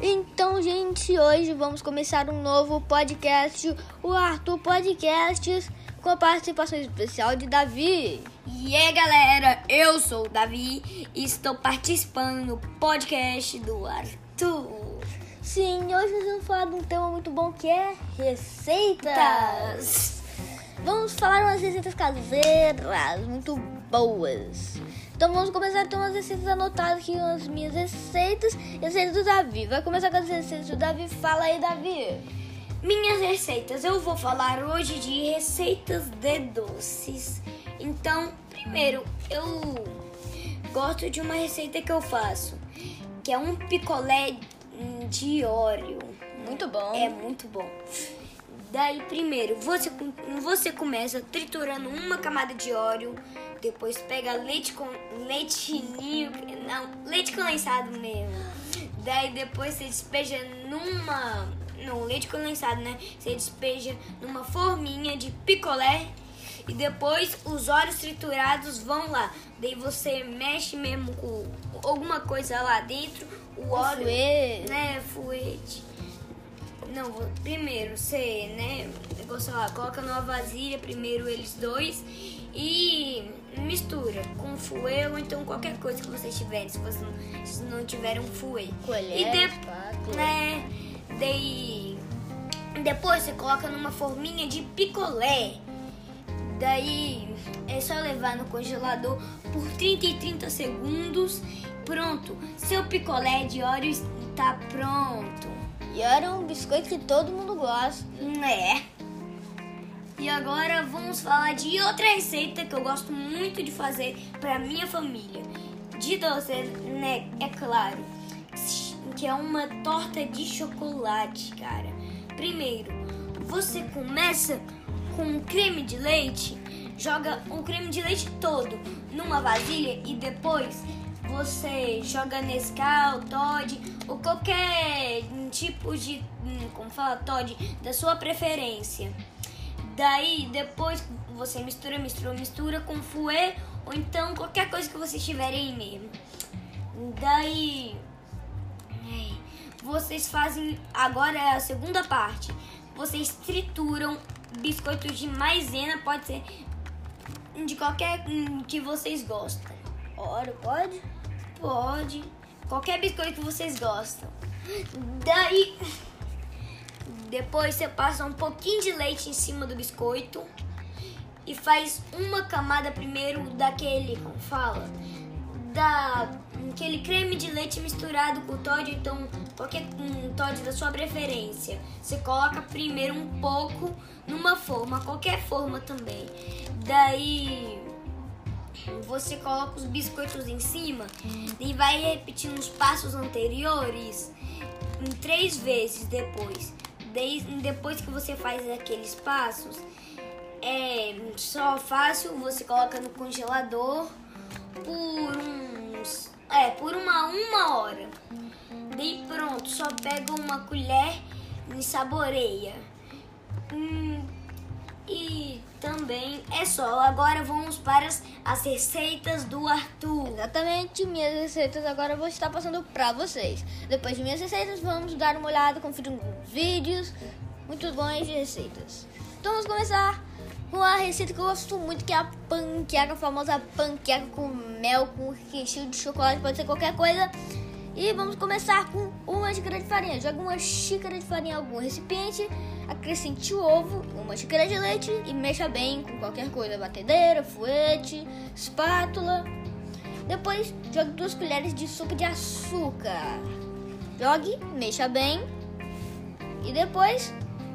Então, gente, hoje vamos começar um novo podcast, o Arthur Podcasts, com a participação especial de Davi. E aí, galera, eu sou o Davi e estou participando no podcast do Arthur. Sim, hoje nós vamos falar de um tema muito bom que é receitas. Vamos falar umas receitas caseiras muito boas. Então vamos começar a ter umas receitas anotadas aqui, as minhas receitas e as receitas do Davi. Vai começar com as receitas do Davi. Fala aí, Davi. Minhas receitas, eu vou falar hoje de receitas de doces. Então, primeiro, eu gosto de uma receita que eu faço, que é um picolé de óleo. Muito bom. É muito bom. Daí, primeiro, você, você começa triturando uma camada de óleo, depois pega leite com leite ninho, não, leite condensado mesmo. Daí depois você despeja numa, não, leite condensado, né? Você despeja numa forminha de picolé e depois os óleos triturados vão lá. Daí você mexe mesmo com alguma coisa lá dentro, o óleo, Fuê. né, fuete. Não, primeiro você, né, negócio lá, coloca numa vasilha primeiro eles dois e mistura com fouet ou então qualquer coisa que vocês tiverem, se vocês não, se não tiverem um fouet. Colher, e de- né, daí depois você coloca numa forminha de picolé. Daí é só levar no congelador por 30 e 30 segundos. Pronto, seu picolé de óleo está pronto. E era um biscoito que todo mundo gosta. É. E agora vamos falar de outra receita que eu gosto muito de fazer para minha família. De doce, né? É claro. Que é uma torta de chocolate, cara. Primeiro, você começa com creme de leite, joga o creme de leite todo numa vasilha e depois você joga Nescau, Todd ou qualquer tipo de, hum, como fala, Todd, da sua preferência. Daí depois você mistura, mistura, mistura com fouet ou então qualquer coisa que vocês tiverem mesmo. Daí vocês fazem agora é a segunda parte. Vocês trituram biscoitos de maisena, pode ser de qualquer hum, que vocês gostam. Ora, pode? Pode. Qualquer biscoito que vocês gostam. Daí. Depois você passa um pouquinho de leite em cima do biscoito. E faz uma camada primeiro daquele, como fala? Da. Aquele creme de leite misturado com Todd, então qualquer um Todd da sua preferência. Você coloca primeiro um pouco numa forma, qualquer forma também. Daí você coloca os biscoitos em cima e vai repetindo os passos anteriores em três vezes depois. Desde, depois que você faz aqueles passos, é só fácil, você coloca no congelador por uns. É, por uma uma hora. Daí pronto, só pega uma colher e saboreia. Hum, e também é só. Agora vamos para as, as receitas do Arthur. Exatamente, minhas receitas agora eu vou estar passando pra vocês. Depois de minhas receitas, vamos dar uma olhada, conferir alguns vídeos muito bons de receitas. Então vamos começar com a receita que eu gosto muito, que é a panqueca, a famosa panqueca com mel, com recheio de chocolate, pode ser qualquer coisa. E vamos começar com uma xícara de farinha. Joga uma xícara de farinha em algum recipiente, acrescente o ovo, uma xícara de leite e mexa bem com qualquer coisa, batedeira, fuete, espátula. Depois, jogue duas colheres de sopa de açúcar. Jogue, mexa bem. E depois,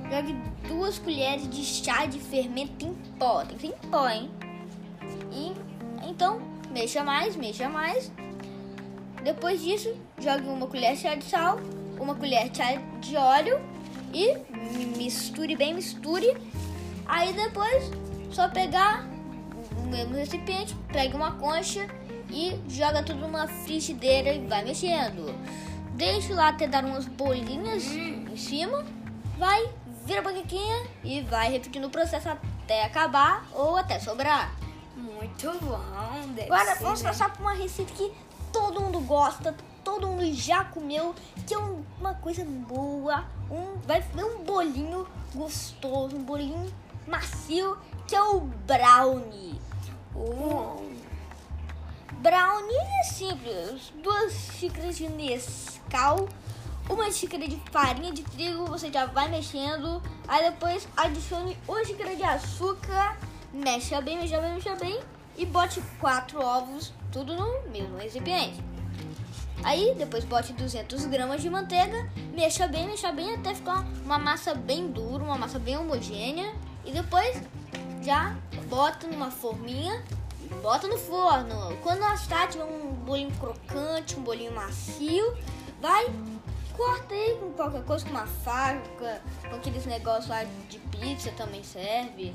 jogue duas colheres de chá de fermento em pó. Tem que ser em pó, hein? E então, mexa mais, mexa mais. Depois disso, jogue uma colher de chá de sal, uma colher de chá de óleo e misture bem, misture. Aí depois, só pegar o mesmo recipiente, pegue uma concha e joga tudo numa frigideira e vai mexendo. Deixe lá até dar umas bolinhas em cima, vai, vira a panquequinha e vai repetindo o processo até acabar ou até sobrar. Muito bom. Agora vamos né? passar por uma receita que todo mundo gosta, todo mundo já comeu, que é um- uma coisa boa. Um, vai ver um bolinho gostoso, um bolinho macio, que é o brownie. O brownie é simples, duas xícaras de Nescau, uma xícara de farinha de trigo, você já vai mexendo, aí depois adicione uma xícara de açúcar, mexa bem, mexa bem, mexa bem e bote quatro ovos, tudo no mesmo recipiente. Aí depois bote 200 gramas de manteiga, mexa bem, mexa bem até ficar uma massa bem dura, uma massa bem homogênea. E depois já bota numa forminha bota no forno. Quando está tiver um bolinho crocante, um bolinho macio, vai corta aí com qualquer coisa, com uma faca, com aqueles negócios lá de pizza também serve.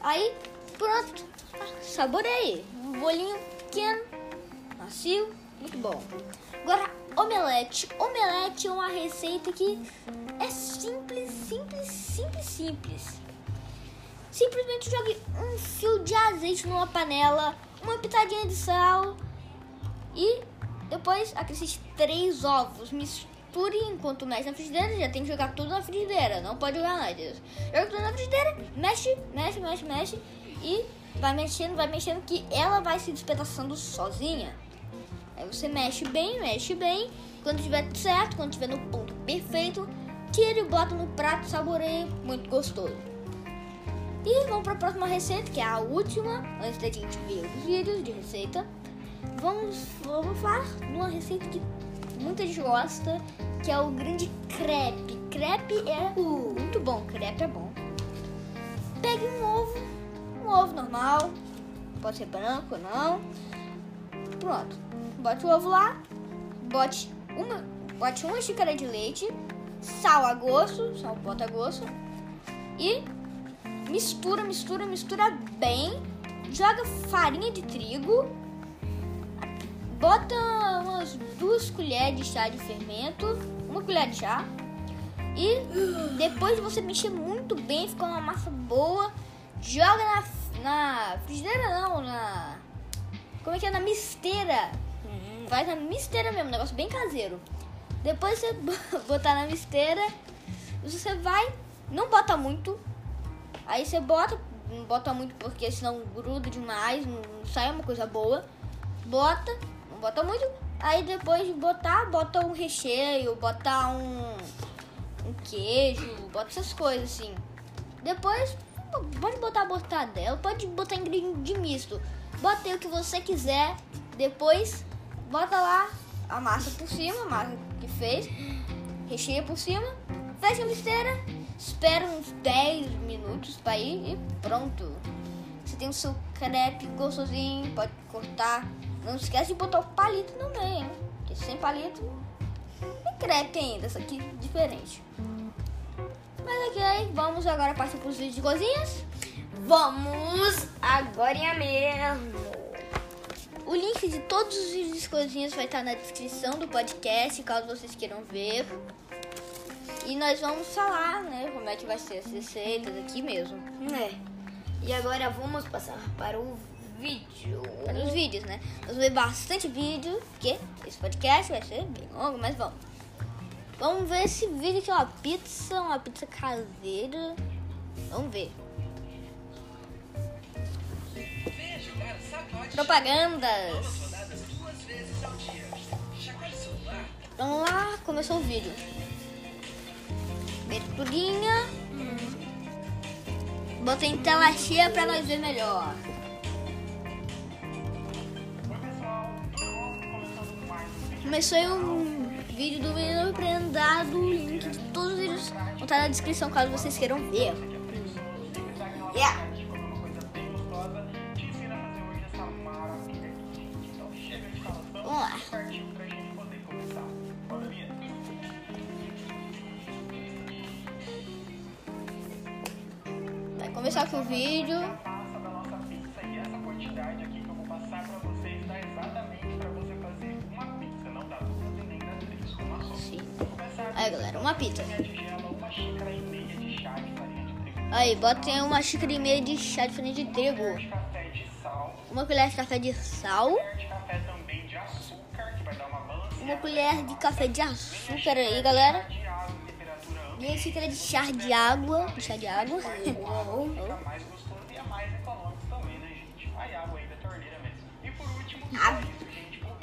Aí pronto, saboreie. Um bolinho pequeno, macio, muito bom. Agora, omelete. Omelete é uma receita que é simples, simples, simples, simples. Simplesmente jogue um fio de azeite numa panela, uma pitadinha de sal e depois acrescente três ovos. Misture enquanto mexe na frigideira. Já tem que jogar tudo na frigideira, não pode jogar antes. Joga tudo na frigideira, mexe, mexe, mexe, mexe e vai mexendo, vai mexendo que ela vai se despedaçando sozinha. Aí você mexe bem, mexe bem. Quando tiver certo, quando tiver no ponto perfeito, tira e bota no prato, saboreia, muito gostoso. E vamos para a próxima receita, que é a última, antes da gente ver os vídeos de receita. Vamos, vamos falar de uma receita que muita gente gosta, que é o grande crepe. Crepe é muito bom, crepe é bom. Pegue um ovo, um ovo normal, pode ser branco ou não. Pronto, bote o ovo lá, bote uma, bote uma xícara de leite, sal a gosto, sal bota a gosto e mistura, mistura, mistura bem. Joga farinha de trigo, bota umas duas colheres de chá de fermento, uma colher de chá. E depois de você mexer muito bem, ficar uma massa boa, joga na, na frigideira não, na como é que é? Na misteira. Faz na misteira mesmo, um negócio bem caseiro. Depois você botar na misteira, você vai, não bota muito. Aí você bota, não bota muito porque senão gruda demais, não sai uma coisa boa. Bota, não bota muito. Aí depois de botar, bota um recheio, bota um, um queijo, bota essas coisas assim. Depois pode botar mortadela, pode botar ingrediente misto. Bota o que você quiser. Depois bota lá a massa por cima, a massa que fez, recheia por cima, fecha a misteira, espera uns 10 minutos para ir e pronto. Você tem o seu crepe gostosinho, pode cortar. Não esquece de botar o palito meio, hein? Porque sem palito tem crepe ainda, isso aqui é diferente. Mas ok, vamos agora partir para os vídeos de cozinhas. Vamos agora mesmo. O link de todos os vídeos de vai estar na descrição do podcast, caso vocês queiram ver. E nós vamos falar, né, como é que vai ser as receitas aqui mesmo. É. E agora vamos passar para o vídeo. Para os vídeos, né? Nós vamos ver bastante vídeo, porque esse podcast vai ser bem longo, mas vamos. Vamos ver esse vídeo que é uma pizza, uma pizza caseira. Vamos ver. Propagandas. Vamos lá, começou o vídeo. Aberturinha. Bota em tela cheia pra nós ver melhor. Começou um vídeo do Menino Prendado. O link de todos os vídeos vão estar na descrição caso vocês queiram ver. Yeah. Dá três, uma só. Sim. Vou começar Aí, galera, uma pizza. com. Aí, botem uma xícara e meia de chá de farinha de trigo. de café de sal, Uma colher de café de sal. Uma uma colher de café de açúcar aí, galera. ampla Meia xícara de chá de água. De chá de água. e é. E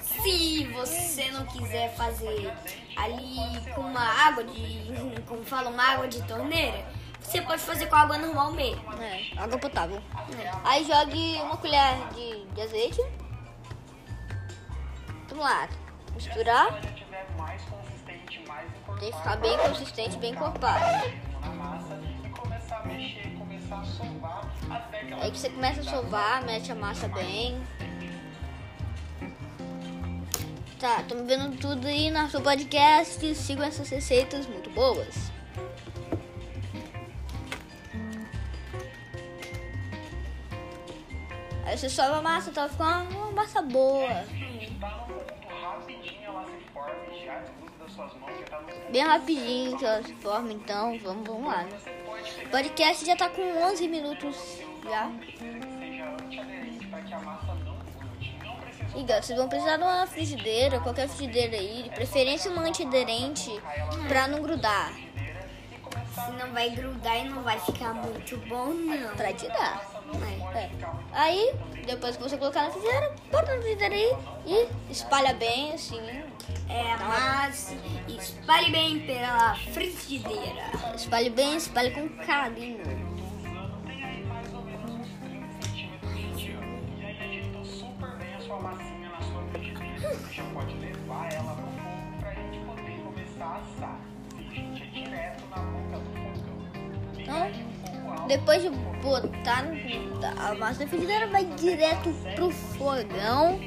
Se você não quiser fazer ali com uma água de. Como fala, uma água de torneira, você pode fazer com água normal mesmo. É, água potável. Aí jogue uma colher de, de azeite. Vamos lá. Misturar. Tem que ficar bem consistente, bem encorpado. na massa começar a mexer, começar a sovar até que ela Aí que você começa a sovar, mete a massa bem. Tá, estamos vendo tudo aí no nosso podcast. Sigam essas receitas muito boas. Aí você sova a massa, tá ficando uma massa boa. Bem rapidinho que ela se forma, então vamos, vamos lá. O podcast já tá com 11 minutos já. E vocês vão precisar de uma frigideira, qualquer frigideira aí, de preferência uma antiaderente pra não grudar. Não vai grudar e não vai ficar muito bom, não. Pra te dar. É. É. Aí, depois que você colocar na frigideira, bota na frigideira aí e espalha bem assim. É, mas espalhe bem pela frigideira. Espalhe bem, espalhe com carinho. tem aí mais ou menos uns 30 centímetros de diâmetro. E aí ajeitou super bem a sua massinha na sua frigideira. Você já pode levar ela pro fogo pra gente poder começar a assar. Sim, gente, é direto na boca do fogão. Liga Depois de botar a massa frigideira, vai direto pro fogão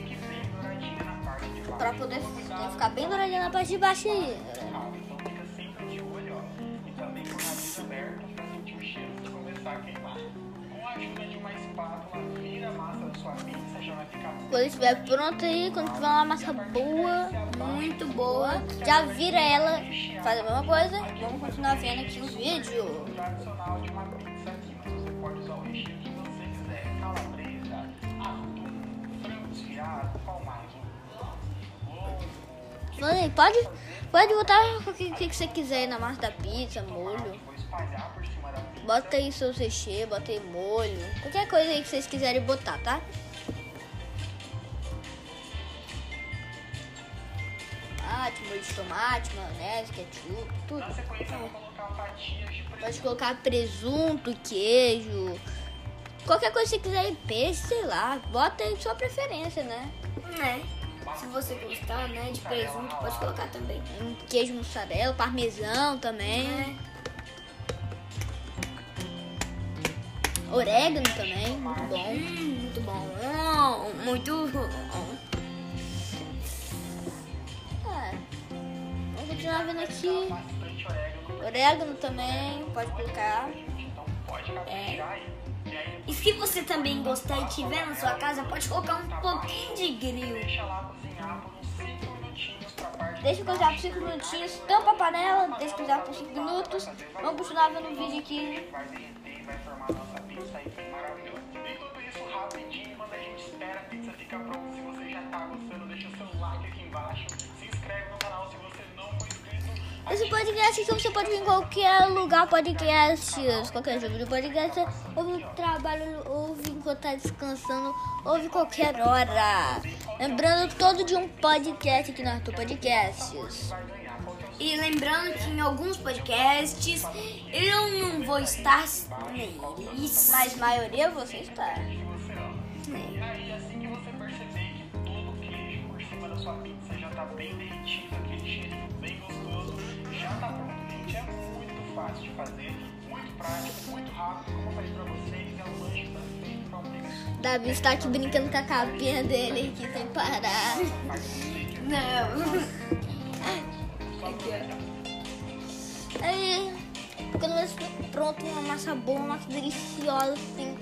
pra poder ficar bem douradinha na parte de baixo aí. Quando estiver pronto aí, quando tiver uma massa boa, muito boa, já vira ela, faz a mesma coisa. Vamos continuar vendo aqui o vídeo. Falei, pode, pode botar o que, o que você quiser na massa da pizza, molho. Bota aí seus recheios, bota aí molho. Qualquer coisa aí que vocês quiserem botar, tá? Tomate, molho de tomate, maionese, ketchup, tudo. De Pode colocar presunto, queijo, qualquer coisa que você quiser peixe, sei lá. Bota aí sua preferência, né? É. Se você gostar, né, de presunto, pode colocar também. Um queijo mussarela, parmesão também. É. Orégano também, muito bom. Hum, muito bom. Hum, Muito bom. É. Vamos continuar vendo aqui. Orégano. Também, pode colocar. Então se você também gostar e tiver na sua casa, pode colocar um pouquinho de grill. deixa cozinhar por uns 5 minutinhos pra parte Deixa cozinhar por 5 minutinhos, tampa a panela, deixa cozinhar por 5 minutos. Vamos continuar vendo o vídeo aqui. vai derreter e vai formar a nossa pizza aí maravilhosa. E tudo isso rapidinho, quando a gente espera a pizza ficar pronta. Se você já tá gostando, deixa o seu like aqui embaixo. Esse podcast então você pode vir em qualquer lugar, podcasts, qualquer jogo de podcast, ouve no trabalho, ouve enquanto tá descansando, ouve qualquer hora. Lembrando todo de um podcast aqui no Arthur Podcasts. E lembrando que em alguns podcasts eu não vou estar neles. Mas maioria você está. E fácil de fazer, muito prático, muito rápido. Como eu falei pra vocês, é um lanche perfeito pra um pequeno Davi está aqui brincando com a capinha dele aqui sem parar. Não. Aí, quando você estiver pronto, uma massa boa, uma massa deliciosa assim,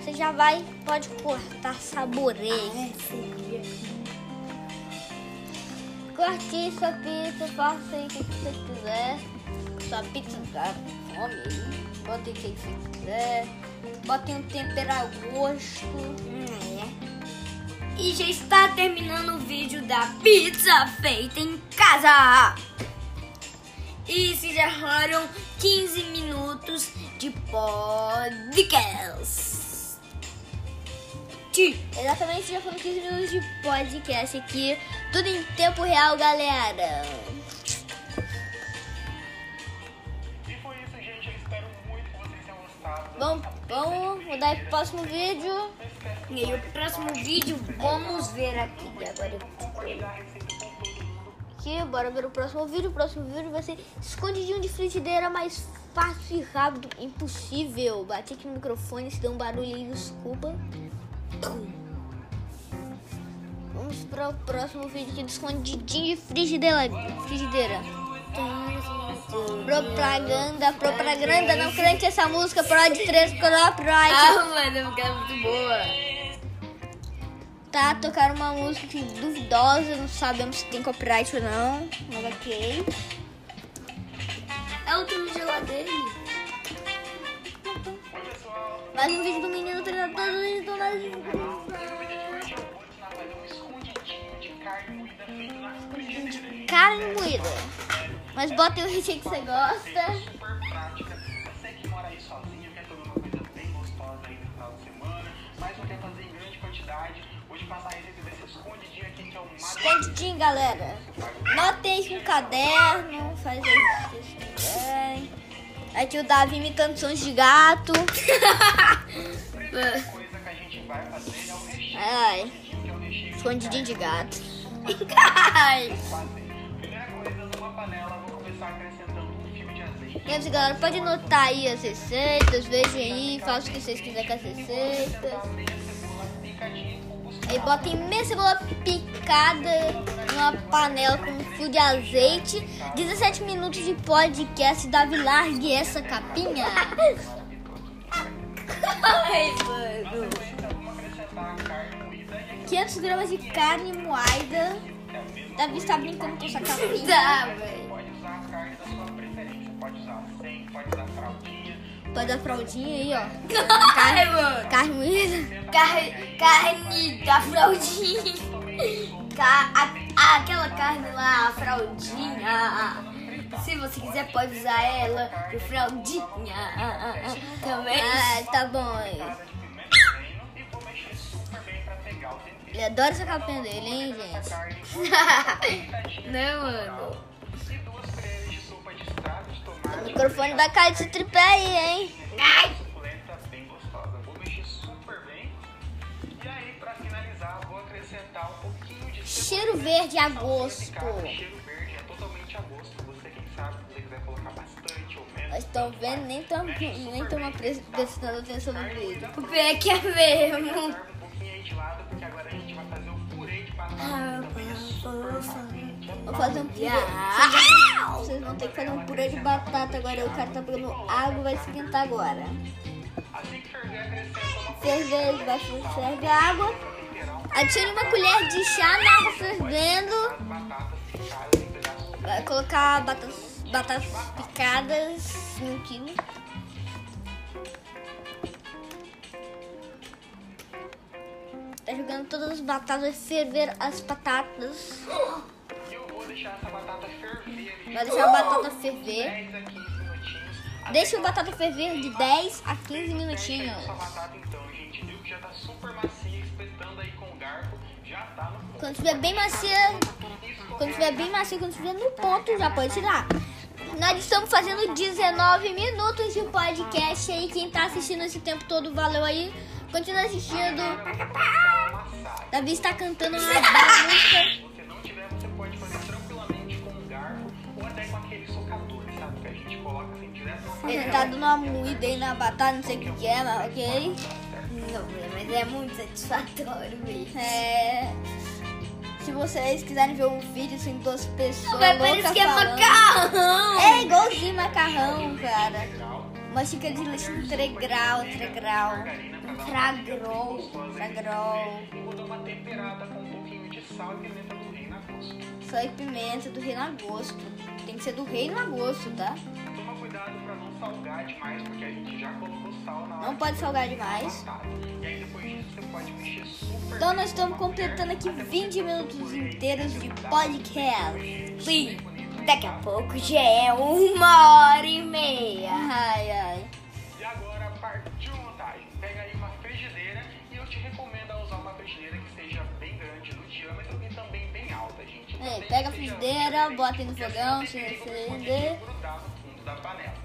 você já vai, pode cortar, saboreie. Corte sua pizza, faça aí o que você quiser. Sua pizza com fome aí. Bota aí o que você quiser. Bota um tempero a gosto. É. E já está terminando o vídeo da pizza feita em casa. E se foram 15 minutos de podcast. Exatamente, já foram 15 minutos de podcast aqui. Tudo em tempo real, galera. Bom, vamos mudar pro próximo vídeo. E aí, o próximo vídeo, vamos ver aqui. Agora. Aqui, bora ver o próximo vídeo. O próximo vídeo vai ser escondidinho de frigideira mais fácil e rápido impossível. Bati aqui no microfone, se deu um barulho aí, desculpa. Vamos para o próximo vídeo aqui do escondidinho de frigideira. frigideira. Propaganda, propaganda, não crente essa música, Prod 3 copyright. Ah, mano, porque é muito boa. Tá, tocaram uma música duvidosa, não sabemos se tem copyright ou não, mas ok. É o de geladeira. Mais um vídeo do menino treinador do No vídeo de hoje eu vou ensinar a fazer um escondidinho de carne moída Mas bota o recheio que você gosta. super prática. Você aí escondidinho aqui que galera. Notem com caderno, faz aí o que vocês quiserem. Aí tem o Davi imitando sons de gato. coisa que a gente vai fazer é o recheio. Ai, escondidinho de gato. Ai. Começar acrescentando um fio de azeite. E aí, galera, pode anotar aí as receitas, vejam aí, façam o que vocês quiserem com as receitas. Aí botem meia cebola picada numa panela com um fio de azeite. 17 minutos de podcast. Davi, largue essa capinha. Ai, mano. Então, vamos acrescentar a carne moída e aqui 500 gramas de carne moída. Davi está brincando com essa capinha. 100, pode fraldinha. Dar fraldinha aí, ó. Ai, mano. Carne moída. Carne, carne da fraldinha. Ca- a- aquela carne lá, a fraldinha. Se você quiser, pode usar ela de fraldinha. Também. Ah, tá bom. Ele adora essa capinha dele, hein, gente. Carne. Não, mano. O microfone vai cair desse tripé aí, hein. Ai. suculenta, bem gostosa. Vou mexer super bem. E aí, pra finalizar, vou acrescentar um pouquinho de Cheiro verde a gosto. Cara, cheiro verde é totalmente a gosto. Você, quem sabe, se você quiser colocar bastante ou menos. Mas estão vendo, nem estão nem tão prestando atenção no vídeo. O pior é que é mesmo. Um pouquinho aí de lado, porque agora a gente vai fazer o purê de também é facinho. Vou fazer um purê. Vocês vão ter que fazer um purê de batata agora. O cara tá pegando água vai esquentar agora. Ferver, vai ferver água. Adicione uma colher de chá na água fervendo. Vai colocar batatas, picadas um quilo. Tá jogando todas as batatas, ferver as batatas. Vai deixar a batata ferver. 10 a 15 minutinhos. Deixa a batata ferver de 10 a 15 minutinhos. O. Quando estiver bem macia, quando estiver bem macia, quando estiver no ponto, já pode tirar. Nós estamos fazendo 19 minutos de podcast aí. Quem tá assistindo esse tempo todo, valeu aí. Continua assistindo. Davi está cantando uma música. Ele tá dando uma moída aí na batata, não sei o que é, mas ok. Não, mas é muito satisfatório mesmo. É... Se vocês quiserem ver um vídeo assim, duas pessoas Vai loucas parecer que é falando- macarrão. É igualzinho macarrão, cara. Uma xícara de leite integral, integral. Fragrol, fragrol. E vou dar uma temperada com um pouquinho de sal e pimenta do reino a gosto. Sal e pimenta do reino a gosto. Tem que ser do reino a gosto, tá? Salgar demais, porque a gente já colocou sal na hora Não de pode salgar demais. E aí depois disso você pode mexer super Então nós estamos completando aqui mulher, 20 minutos inteiros de podcast. Sim, daqui a pouco já é uma hora e meia. Ai, ai. E agora partiu montagem. Pega aí uma frigideira e eu te recomendo a usar uma frigideira que seja bem grande no diâmetro e também bem alta, gente. É, pega a frigideira, bota aí no assim fogão, se perigo você grudar no fundo da panela.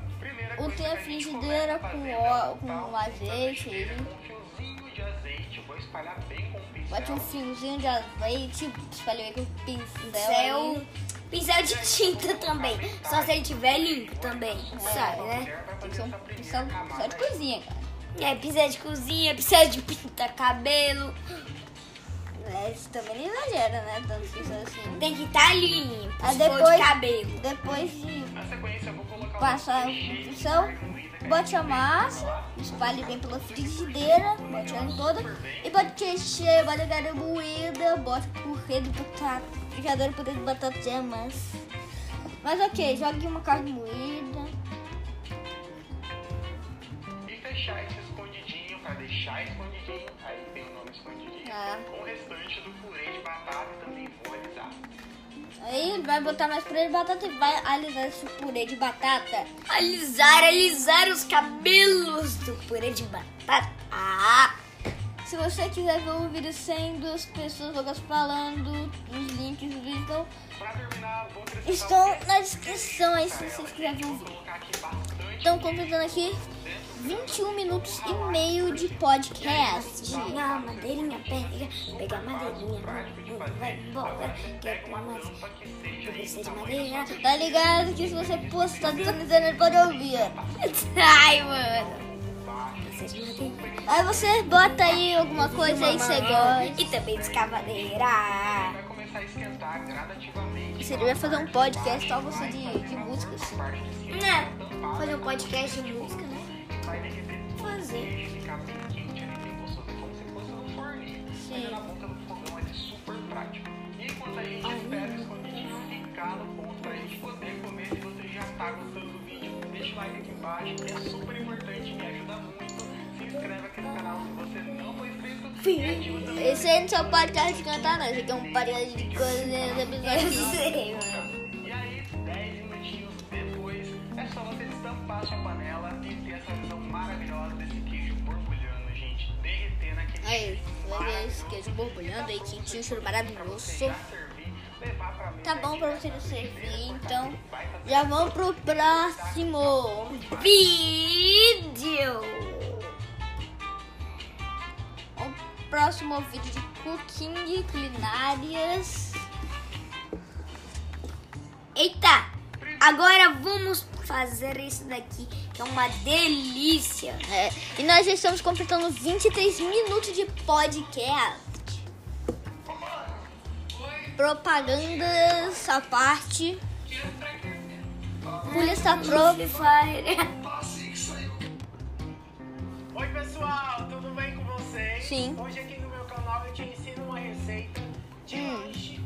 Tem a frigideira com o azeite. Com um fiozinho de azeite, vou espalhar bem com o pincel. Bote um fiozinho de azeite, espalhou aí com o pincel. Pincel, aí. de tinta também. Só se ele tiver limpo também, sabe, né? Tem que ser um pincel pincel de cozinha, cara. É, pincel de cozinha, pincel de pintar cabelo. É, isso também não exagera, né? Tanto pincel assim. Tem que estar limpo. Aí se for depois- de cabelo. Depois de Na sequência, vou o que a bote gente a massa, espalhe bem pela frigideira, bote ela toda. E bote recheio, bote a carne moída, bote purê de batata, frigideira purê de batata de massa. Mas ok, jogue uma carne moída. E fechar esse escondidinho pra deixar escondidinho. Aí tem o nome escondidinho. Ah. Com o restante do purê de batata e também vou alisar. Aí vai botar mais purê de batata e vai alisar esse purê de batata. Alisar, alisar os cabelos do purê de batata. Ah, Se você quiser ver o vídeo sem duas pessoas loucas falando, os links do vídeo estão, terminar, estão um na descrição aí se vocês quiserem ver o Vou vídeo. Estão completando aqui 21 minutos e meio de podcast. Não, madeirinha, pega, pega a madeirinha, vai embora, mais, eu preciso de madeira. Tá ligado que se você postar no internet pode ouvir. Ai, mano. Aí você bota aí alguma coisa aí que você gosta. E também escavadeira. Vai começar a esquentar gradativamente. Você devia fazer um podcast só você de, de músicas. De cima Né? Fazer um podcast de música, vai derreter Fazer. e ficar bem quente ali, bem gostoso, como se fosse no forninho. Mas na boca do fogão ele é super prático. E enquanto a gente espera o escondidinho ficar no ponto pra gente poder comer, se você já tá gostando do vídeo, deixa o like aqui embaixo, que é super importante, me ajuda muito. Se inscreve aqui no canal se você não for inscrito também Esse aí não só podcast de cantar, não. Esse aqui é um podcast de coisas, Eu episódios. E aí, 10 minutinhos depois, é só você destampar sua panela e ter essa visão maravilhosa desse queijo borbulhando, gente. Derretendo aquele Aí, ver esse queijo borbulhando aí, quentinho, cheiro maravilhoso. Tá bom pra você não servir, então já vamos pro próximo. Vídeo. O próximo vídeo de cooking, culinárias. Eita! Agora vamos fazer isso daqui, que é uma delícia. É, e nós já estamos completando 23 minutos de podcast. Propagandas à parte. Pro. Fire. Oi pessoal, tudo bem com vocês? Sim. Hoje aqui no meu canal eu te ensino uma receita de Hum. lanche,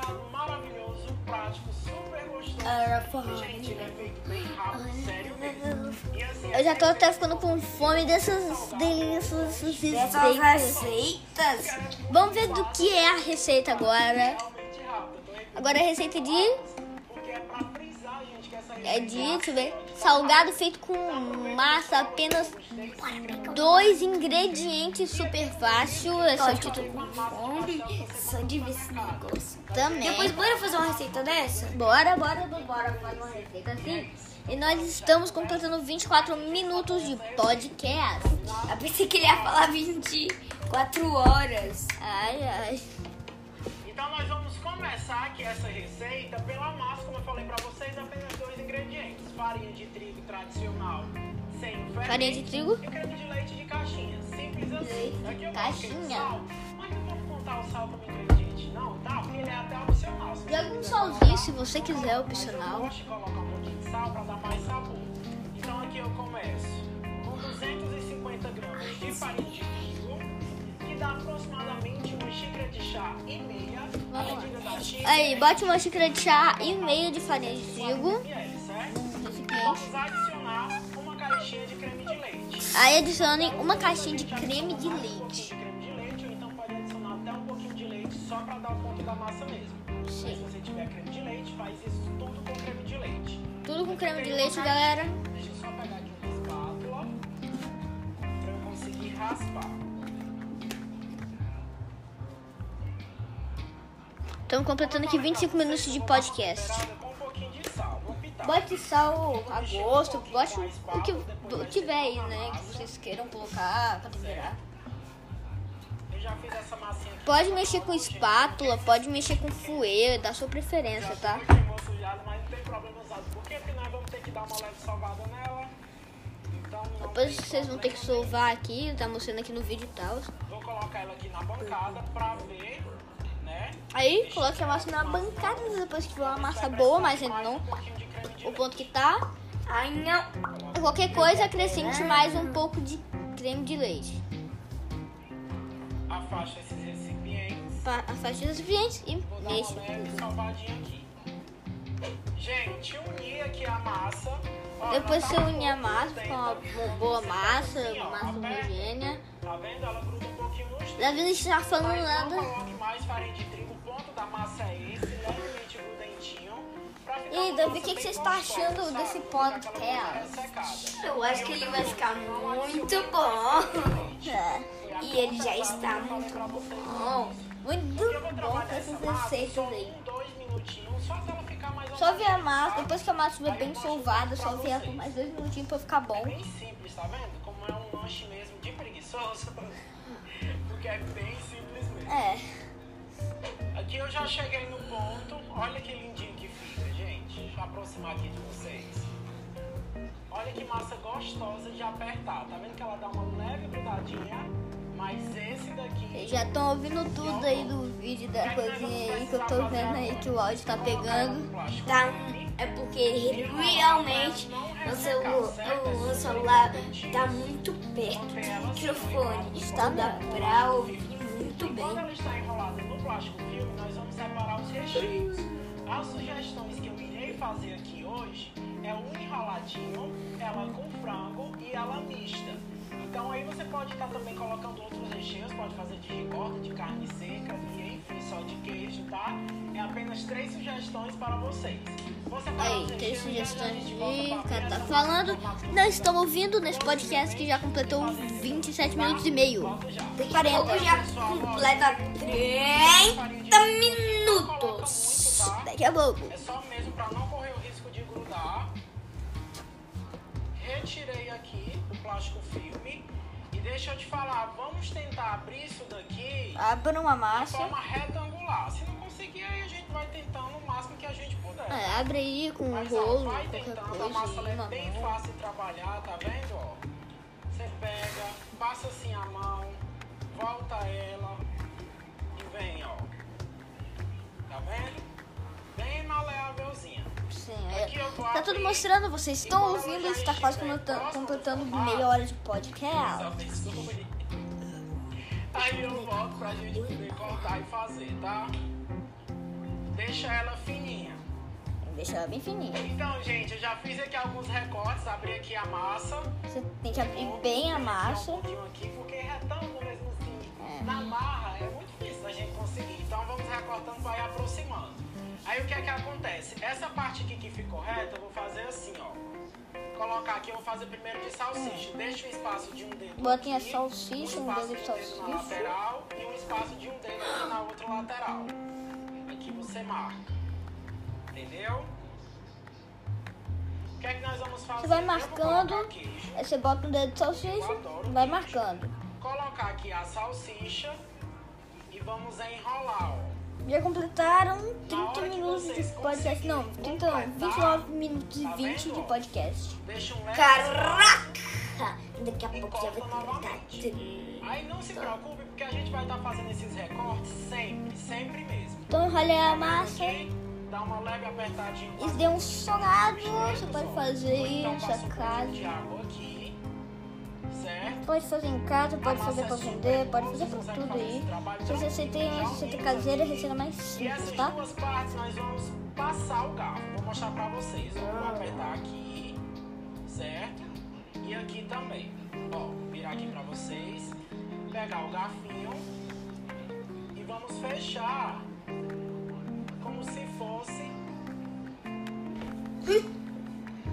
salgado maravilhoso, prático, super gostoso. Era Gente, ele é feito bem rápido, sério mesmo. E assim, Eu já tô até ficando com fome dessas delícias receitas. receitas. Vamos ver do que é a receita agora. aí Agora a receita de porque é de, deixa eu ver, salgado feito com massa, apenas dois ingredientes super fácil. Esse é o eu tô título só de ver esse negócio. também. Depois, bora fazer uma receita dessa? Bora, bora, bora fazer uma receita assim. E nós estamos completando 24 minutos de podcast. Eu pensei que ele ia falar 24 horas. Ai, ai. Então nós vamos começar aqui essa receita pela massa, como eu falei pra vocês, apenas. Farinha de trigo tradicional, sem fermento. Farinha de trigo? E creme de leite de caixinha. Simples assim. Leite Aqui eu caixinha. sal, mas não vamos contar o sal como ingrediente não, tá? Porque ele é até opcional. Se você Joga um quiser salzinho se você quiser, Mas eu opcional. gosto de colocar um pouquinho de sal pra dar mais sabor. Então aqui eu começo com 250 gramas de farinha de trigo, que dá aproximadamente uma xícara de chá e meia. Da xícara Aí, bote uma xícara de chá e meio de farinha de trigo. Vamos adicionar uma caixinha de creme de leite. Aí adicione uma caixinha de creme de Um pouquinho leite. de creme de só pra dar o ponto da massa mesmo. Se você tiver creme de leite, faz isso tudo com creme de leite. Tudo com creme de leite, galera. Deixa eu só pegar aqui uma espátula pra eu conseguir raspar. Estamos completando aqui 25 minutos de podcast. Bote sal a gosto, bote o que tiver aí, né? Que vocês queiram colocar pra temperar. Pode mexer com espátula, pode mexer com fouet, da sua preferência, tá? Depois vocês vão ter que sovar aqui, tá mostrando aqui no vídeo e tal. Vou colocar ela aqui na bancada pra ver, né? Aí, coloque a massa na bancada depois que for uma massa boa, mas ainda não O ponto que tá. Ai, não. Qualquer coisa, acrescente mais um pouco de creme de leite. Afasta esses recipientes. Pa- Afaste os recipientes e Vou dar mexa. uma leve salvadinha aqui. Gente, unir aqui a massa. Ó, Depois você tá une a massa, fica uma uma boa pega massa, assim, ó, massa homogênea. Tá vendo? Ela gruda um pouquinho nos dedos. Davi não está falando Mas não nada. coloque mais farinha de trigo. O ponto da massa é esse, ficar E Davi, o que que você está achando desse podcast? Eu acho que ele vai ficar muito bom. É. E ele já está muito Bom, muito bom com essas receitas só aí. só pra ela ficar mais Só ver a massa, depois que a massa estiver bem solvada, só ver ela por mais dois minutinhos pra ficar É bom. bem simples, tá vendo? Como é um lanche mesmo de preguiçoso. Porque é bem simples mesmo. É, Aqui eu já cheguei no ponto. Olha que lindinho que fica, eu aproximar aqui de vocês. Olha que massa gostosa de apertar. Tá vendo que ela dá uma leve grudadinha? Mas esse daqui. vocês já estão ouvindo tudo aí do vídeo da coisinha aí que eu tô vendo aí que o áudio tá pegando. Tá, é porque realmente o celular, o celular tá muito perto do microfone. Está dá pra ouvir muito E quando bem. ela está enrolada no plástico filme, nós vamos separar os recheios. As sugestões que eu fazer aqui hoje é um enroladinho, ela com frango e ela mista. Então aí você pode estar também colocando outros recheios, pode fazer de ricota, de carne seca e enfim, só de queijo, tá? É apenas três sugestões para vocês. Separar Aí, a sugestões de o cara tá falando. Nós estamos ouvindo nesse podcast que já completou 27 minutos e meio. A pouco já completa 30 minutos. Daqui a pouco. É só mesmo para não correr o risco de grudar. Retirei aqui o plástico filme. E deixa eu te falar, vamos tentar abrir isso daqui Abra uma de massa. forma retangular. Se não conseguir, aí a gente vai tentando o máximo que a gente puder. É, abre aí com um Mas ó, rolo, vai qualquer tentando, a coisa massa ela aí, é bem mão. fácil de trabalhar, tá vendo? Ó? Você pega, passa assim a mão, volta ela e vem, ó. Tá vendo? Bem maleávelzinha. Sim, é. Tá tudo mostrando, vocês estão ouvindo, está quase completando, completando meia hora de podcast. Aí eu volto pra gente poder cortar e fazer, tá? Deixa ela fininha. Deixa ela bem fininha. Então, gente, eu já fiz aqui alguns recortes, abri aqui a massa. Você tem que abrir bem a massa. Um aqui, porque retângulo mesmo assim, É. na marra é muito difícil da gente conseguir. Então vamos recortando, vai aproximando. Aí o que é que acontece? Essa parte aqui que ficou reta, eu vou fazer assim, ó. Colocar aqui, eu vou fazer primeiro de salsicha. Deixa o espaço de um dedo Botem a aqui, salsicha, um espaço dedo de um dedo na salsicha. lateral e um espaço de um dedo na outra lateral. Aqui você marca. Entendeu? O que é que nós vamos fazer? Você vai marcando. queijo. Aí você bota um dedo de salsicha vai marcando. colocar aqui a salsicha e vamos enrolar, ó. Já completaram Na 30 hora que minutos de podcast. Não, 30, conseguirem 29 minutos e Tá 20 de podcast. Caraca! Daqui a pouco já vai completar. Aí não se preocupe, porque a gente vai estar fazendo esses recortes sempre, sempre mesmo. Então enrolei a massa? Dá uma leve apertadinha. e dê um solado. Você pode fazer então passa um casa. Certo? Pode fazer em casa, pode A fazer pra é vender, pode fazer pra consegue tudo aí. Se você tem receita caseira, receita mais E simples, essas tá? duas partes nós vamos passar o garfo. Vou mostrar pra vocês. ó. Vou apertar aqui, certo? E aqui também. Ó, virar aqui pra vocês. Pegar o garfinho e vamos fechar como se fosse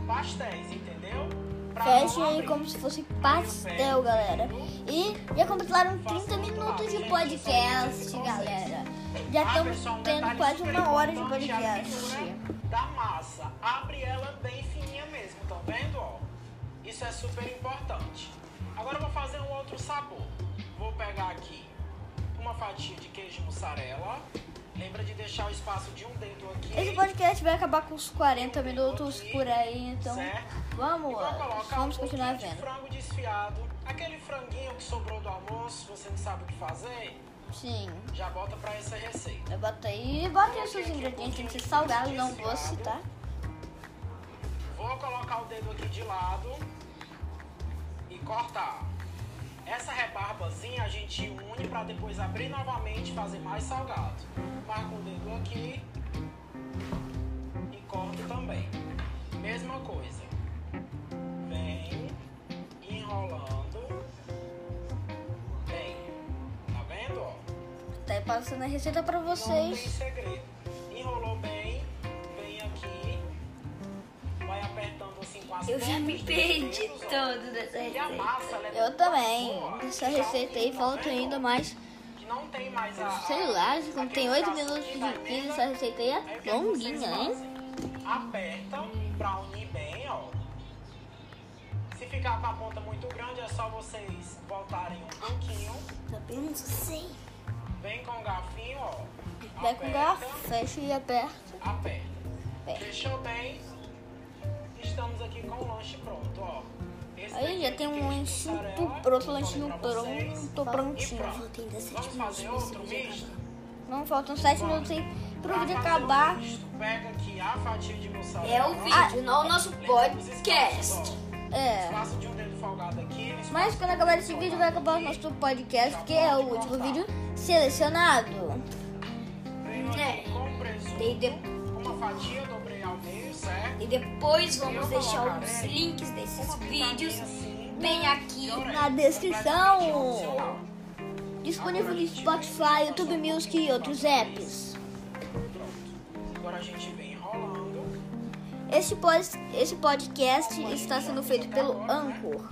pastéis, entendeu? Não aí como se fosse pastel, galera. E já completaram 30 minutos de podcast, galera. Já Ah, estamos um tendo quase uma hora de podcast. Da massa. Abre ela bem fininha mesmo, estão vendo? Ó? Isso é super importante. Agora eu vou fazer um outro sabor. Vou pegar aqui uma fatia de queijo mussarela. Lembra de deixar o espaço de um dedo aqui. Esse podcast vai acabar com uns 40 minutos por aí, então Certo? vamos E colocar Vamos um continuar de vendo. frango desfiado. Aquele franguinho que sobrou do almoço, você não sabe o que fazer, Sim. já bota pra essa receita. Eu boto aí, bota aí os seus ingredientes, tem que ser salgado, não vou citar. Vou colocar o dedo aqui de lado e cortar. Essa rebarbazinha a gente une para depois abrir novamente e fazer mais salgado. Marco o dedo aqui e corto também. Mesma coisa. Vem enrolando. Bem, tá vendo? Ó? Tá passando a receita pra Não tem vocês. segredo. Enrolou bem, Eu já me perdi todo dessa receita. massa, ela é Eu também. Essa receita aí falta ainda mais. Que não tem mais a, Sei lá, como tem aquele 8 traço minutos de vídeo, essa receita aí é o é longuinha, hein? fazem? Apertam pra unir bem, ó. Se ficar com a ponta muito grande, é só vocês voltarem um pouquinho. Tá vendo? Sei. Vem com o garfinho, ó. Vai com Aperta. garfo, fecha e aperta. Aperta. Aperta. Fechou bem? Estamos aqui com o lanche pronto, ó. Esse Aí já é tem um mussarela, pronto, lanchinho pronto, prontinho. pronto. Tem 17 Vamos fazer minutos outro misto? Não, faltam 7 minutos aí pro vídeo acabar. pega aqui a fatia de mussarela. É o vídeo, não o nosso podcast. É. Mas quando acabar esse vídeo vai acabar o nosso podcast, que é o último vídeo selecionado. É. com presunto, E depois vamos deixar os links desses pitadinha vídeos bem aqui. orégano, na descrição. Disponível no Spotify, YouTube Music e outros apps. Pronto. Agora a gente vem enrolando. Esse, pod- esse podcast está sendo feito pelo Anchor.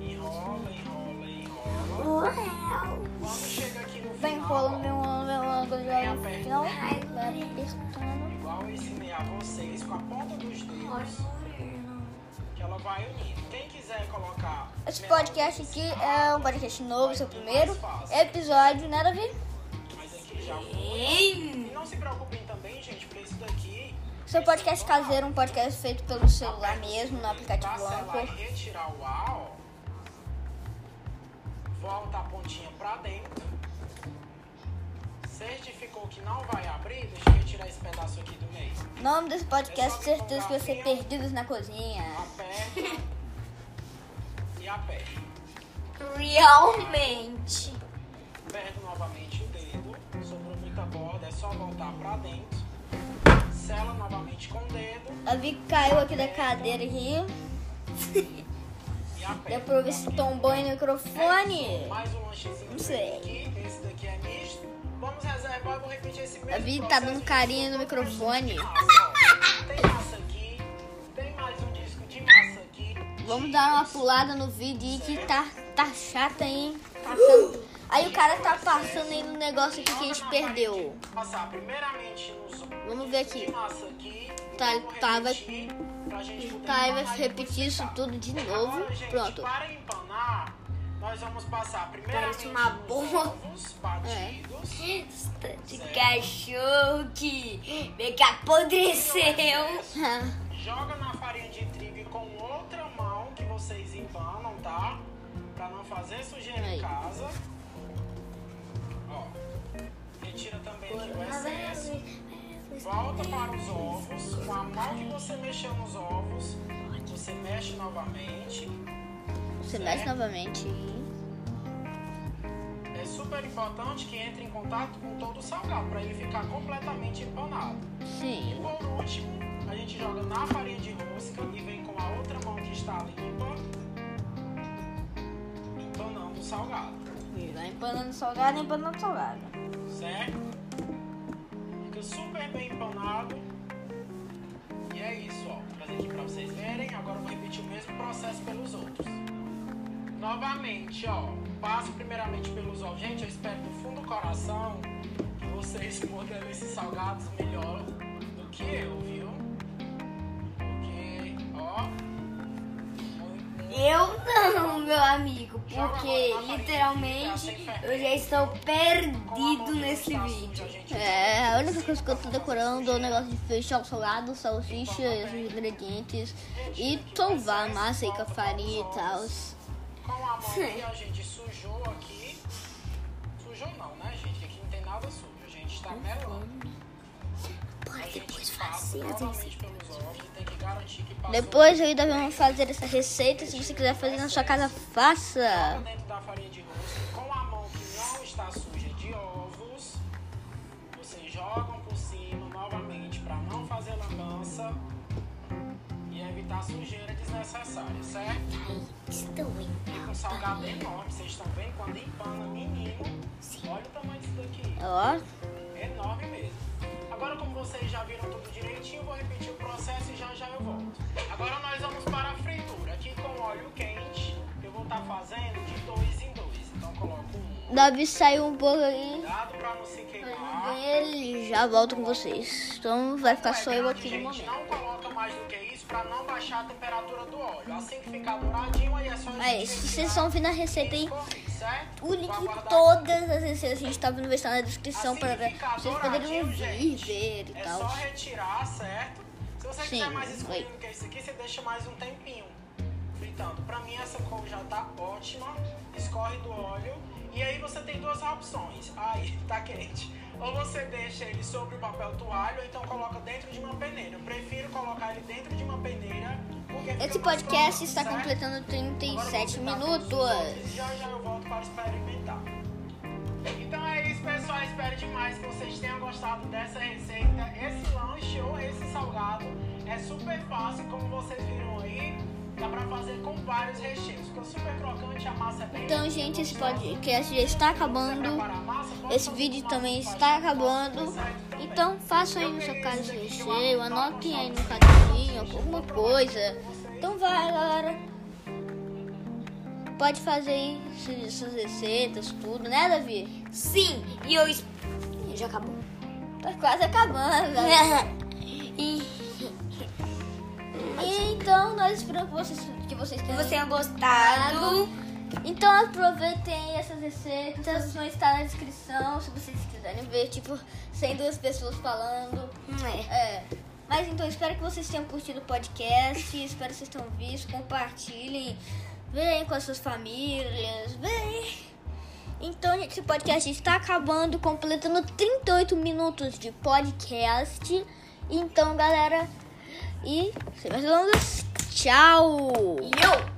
Enrola, enrola, enrola. Vai enrolando, ó, quando apertando. a vocês, com a ponta dos dedos, que ela vai unindo. Quem quiser colocar... Esse podcast aqui é um podcast novo, seu primeiro episódio, né, Davi? Mas aqui já foi. E não se preocupem também, gente, porque isso daqui... Seu podcast caseiro, um podcast feito pelo celular mesmo, no aplicativo Anchor. retirar o ar, ó. Volta a pontinha pra dentro. Certificou que não vai abrir, deixa eu retirar esse pedaço aqui do meio. Nome desse podcast, certeza que vai ser Perdidos na Cozinha. Aperta e aperta. realmente. Aperta novamente o dedo. Sobrou muita borda, é só voltar pra dentro. Sela novamente com o dedo Davi caiu aqui da cadeira aqui. Deu pra ver se tombou no microfone. Mais um lanchezinho Não sei. aqui. Esse daqui é misto. Vamos reservar, vou repetir esse mesmo Davi tá dando carinho no microfone. Tem massa aqui. Tem mais um disco de massa aqui. Vamos dar uma pulada no vídeo aí que tá, tá chata, hein? Passando. Aí o cara tá passando aí no negócio aqui que a gente perdeu. Passar primeiramente nos Vamos ver aqui. Tá, tá, vai- Tá, vai repetir isso fritar. tudo de novo. Pronto. Nós vamos passar primeiramente Parece uma bomba. ovos batidos. De cachorro que meio que apodreceu. Joga na farinha de trigo com outra mão que vocês empanam, tá? Pra não fazer sujeira Aí. em casa. Ó. Retira também aqui o excesso. Volta para os ovos. Com a mão que você mexeu nos ovos, você mexe novamente. Você mexe novamente. É super importante que entre em contato com todo o salgado para ele ficar completamente empanado. E Sim. por último, a gente joga na farinha de rosca e vem com a outra mão que está limpa, empanando o salgado. E vai empanando salgado, empanando salgado. certo? Fica super bem empanado. E é isso, ó. Vou trazer aqui pra vocês verem. Agora eu vou repetir o mesmo processo pelos outros. Novamente, ó. Passo primeiramente pelos ovos. Gente, eu espero do fundo do coração que vocês modelem esses salgados melhor do que eu, viu? Porque, ó. Eu não, meu amigo, porque literalmente eu já estou perdido nesse vídeo. É, a única coisa que eu tô decorando é o negócio de fechar o salgado, salsicha, os ingredientes e sovar a massa aí com a farinha e tal. A mão aqui, a gente sujou aqui. Sujou não, né, gente? Que aqui não tem nada sujo. A gente tá melando. A gente depois passa as novamente pelos ovos. Tem que garantir que passou Depois ainda vamos fazer essa receita. Se você quiser fazer na sua casa, faça. dentro da farinha de evitar sujeira desnecessária, certo? Estou. Fica um salgado enorme. Vocês estão vendo? Quando empana, menino. Olha o tamanho disso daqui. Ó, Enorme mesmo. Agora, como vocês já viram tudo direitinho, eu vou repetir o processo e já já eu volto. Agora nós vamos para a fritura. Aqui com óleo quente, eu vou estar fazendo de dois em dois. Então, coloco um. Davi saiu um pouco aí. Cuidado para não se queimar. Ele já volto com vocês. Então vai ficar só eu aqui no Gente, momento. não coloca mais do que para não baixar a temperatura do óleo. Assim que ficar douradinho, aí é só a gente se vocês estão vendo a receita aí, o link de todas as receitas que a gente tá vendo vai estar na descrição Assim para vocês poderem ouvir, ver e É tal. só retirar, certo? Se você Sim, quiser mais escurinho que isso aqui, você deixa mais um tempinho fritando. Pra mim essa cor já tá ótima, escorre do óleo. E aí você tem duas opções. Aí, tá quente. Ou você deixa ele sobre o papel toalha, ou então coloca dentro de uma peneira. Eu prefiro colocar ele dentro de uma peneira. Esse podcast está certo? completando Agora 37 eu vou fritar todos os outros minutos. e Já já eu volto para experimentar. Então é isso, pessoal. Espero demais que vocês tenham gostado dessa receita. Esse lanche ou esse salgado é super fácil, como vocês viram aí. Dá pra fazer com vários recheios. Ficou super crocante, a massa é bem Então, gente, esse podcast já está acabando. Esse vídeo também está acabando. Então, façam aí no seu caso esse recheio, anotem aí no caderninho, alguma coisa. Então, vai, galera. Pode fazer aí essas receitas, tudo, né, Davi? Sim, e eu. Já acabou. Tá quase acabando, galera. e E então, nós esperamos que vocês, que vocês tenham gostado. Então aproveitem essas receitas, vão estar na descrição se vocês quiserem ver, tipo, sem duas pessoas falando. É. É. Mas então espero que vocês tenham curtido o podcast, espero que vocês tenham visto, compartilhem, venham com as suas famílias, vem. Então, gente, esse podcast está acabando, completando 38 minutos de podcast. Então, galera, e sem mais delongas, tchau! Eu.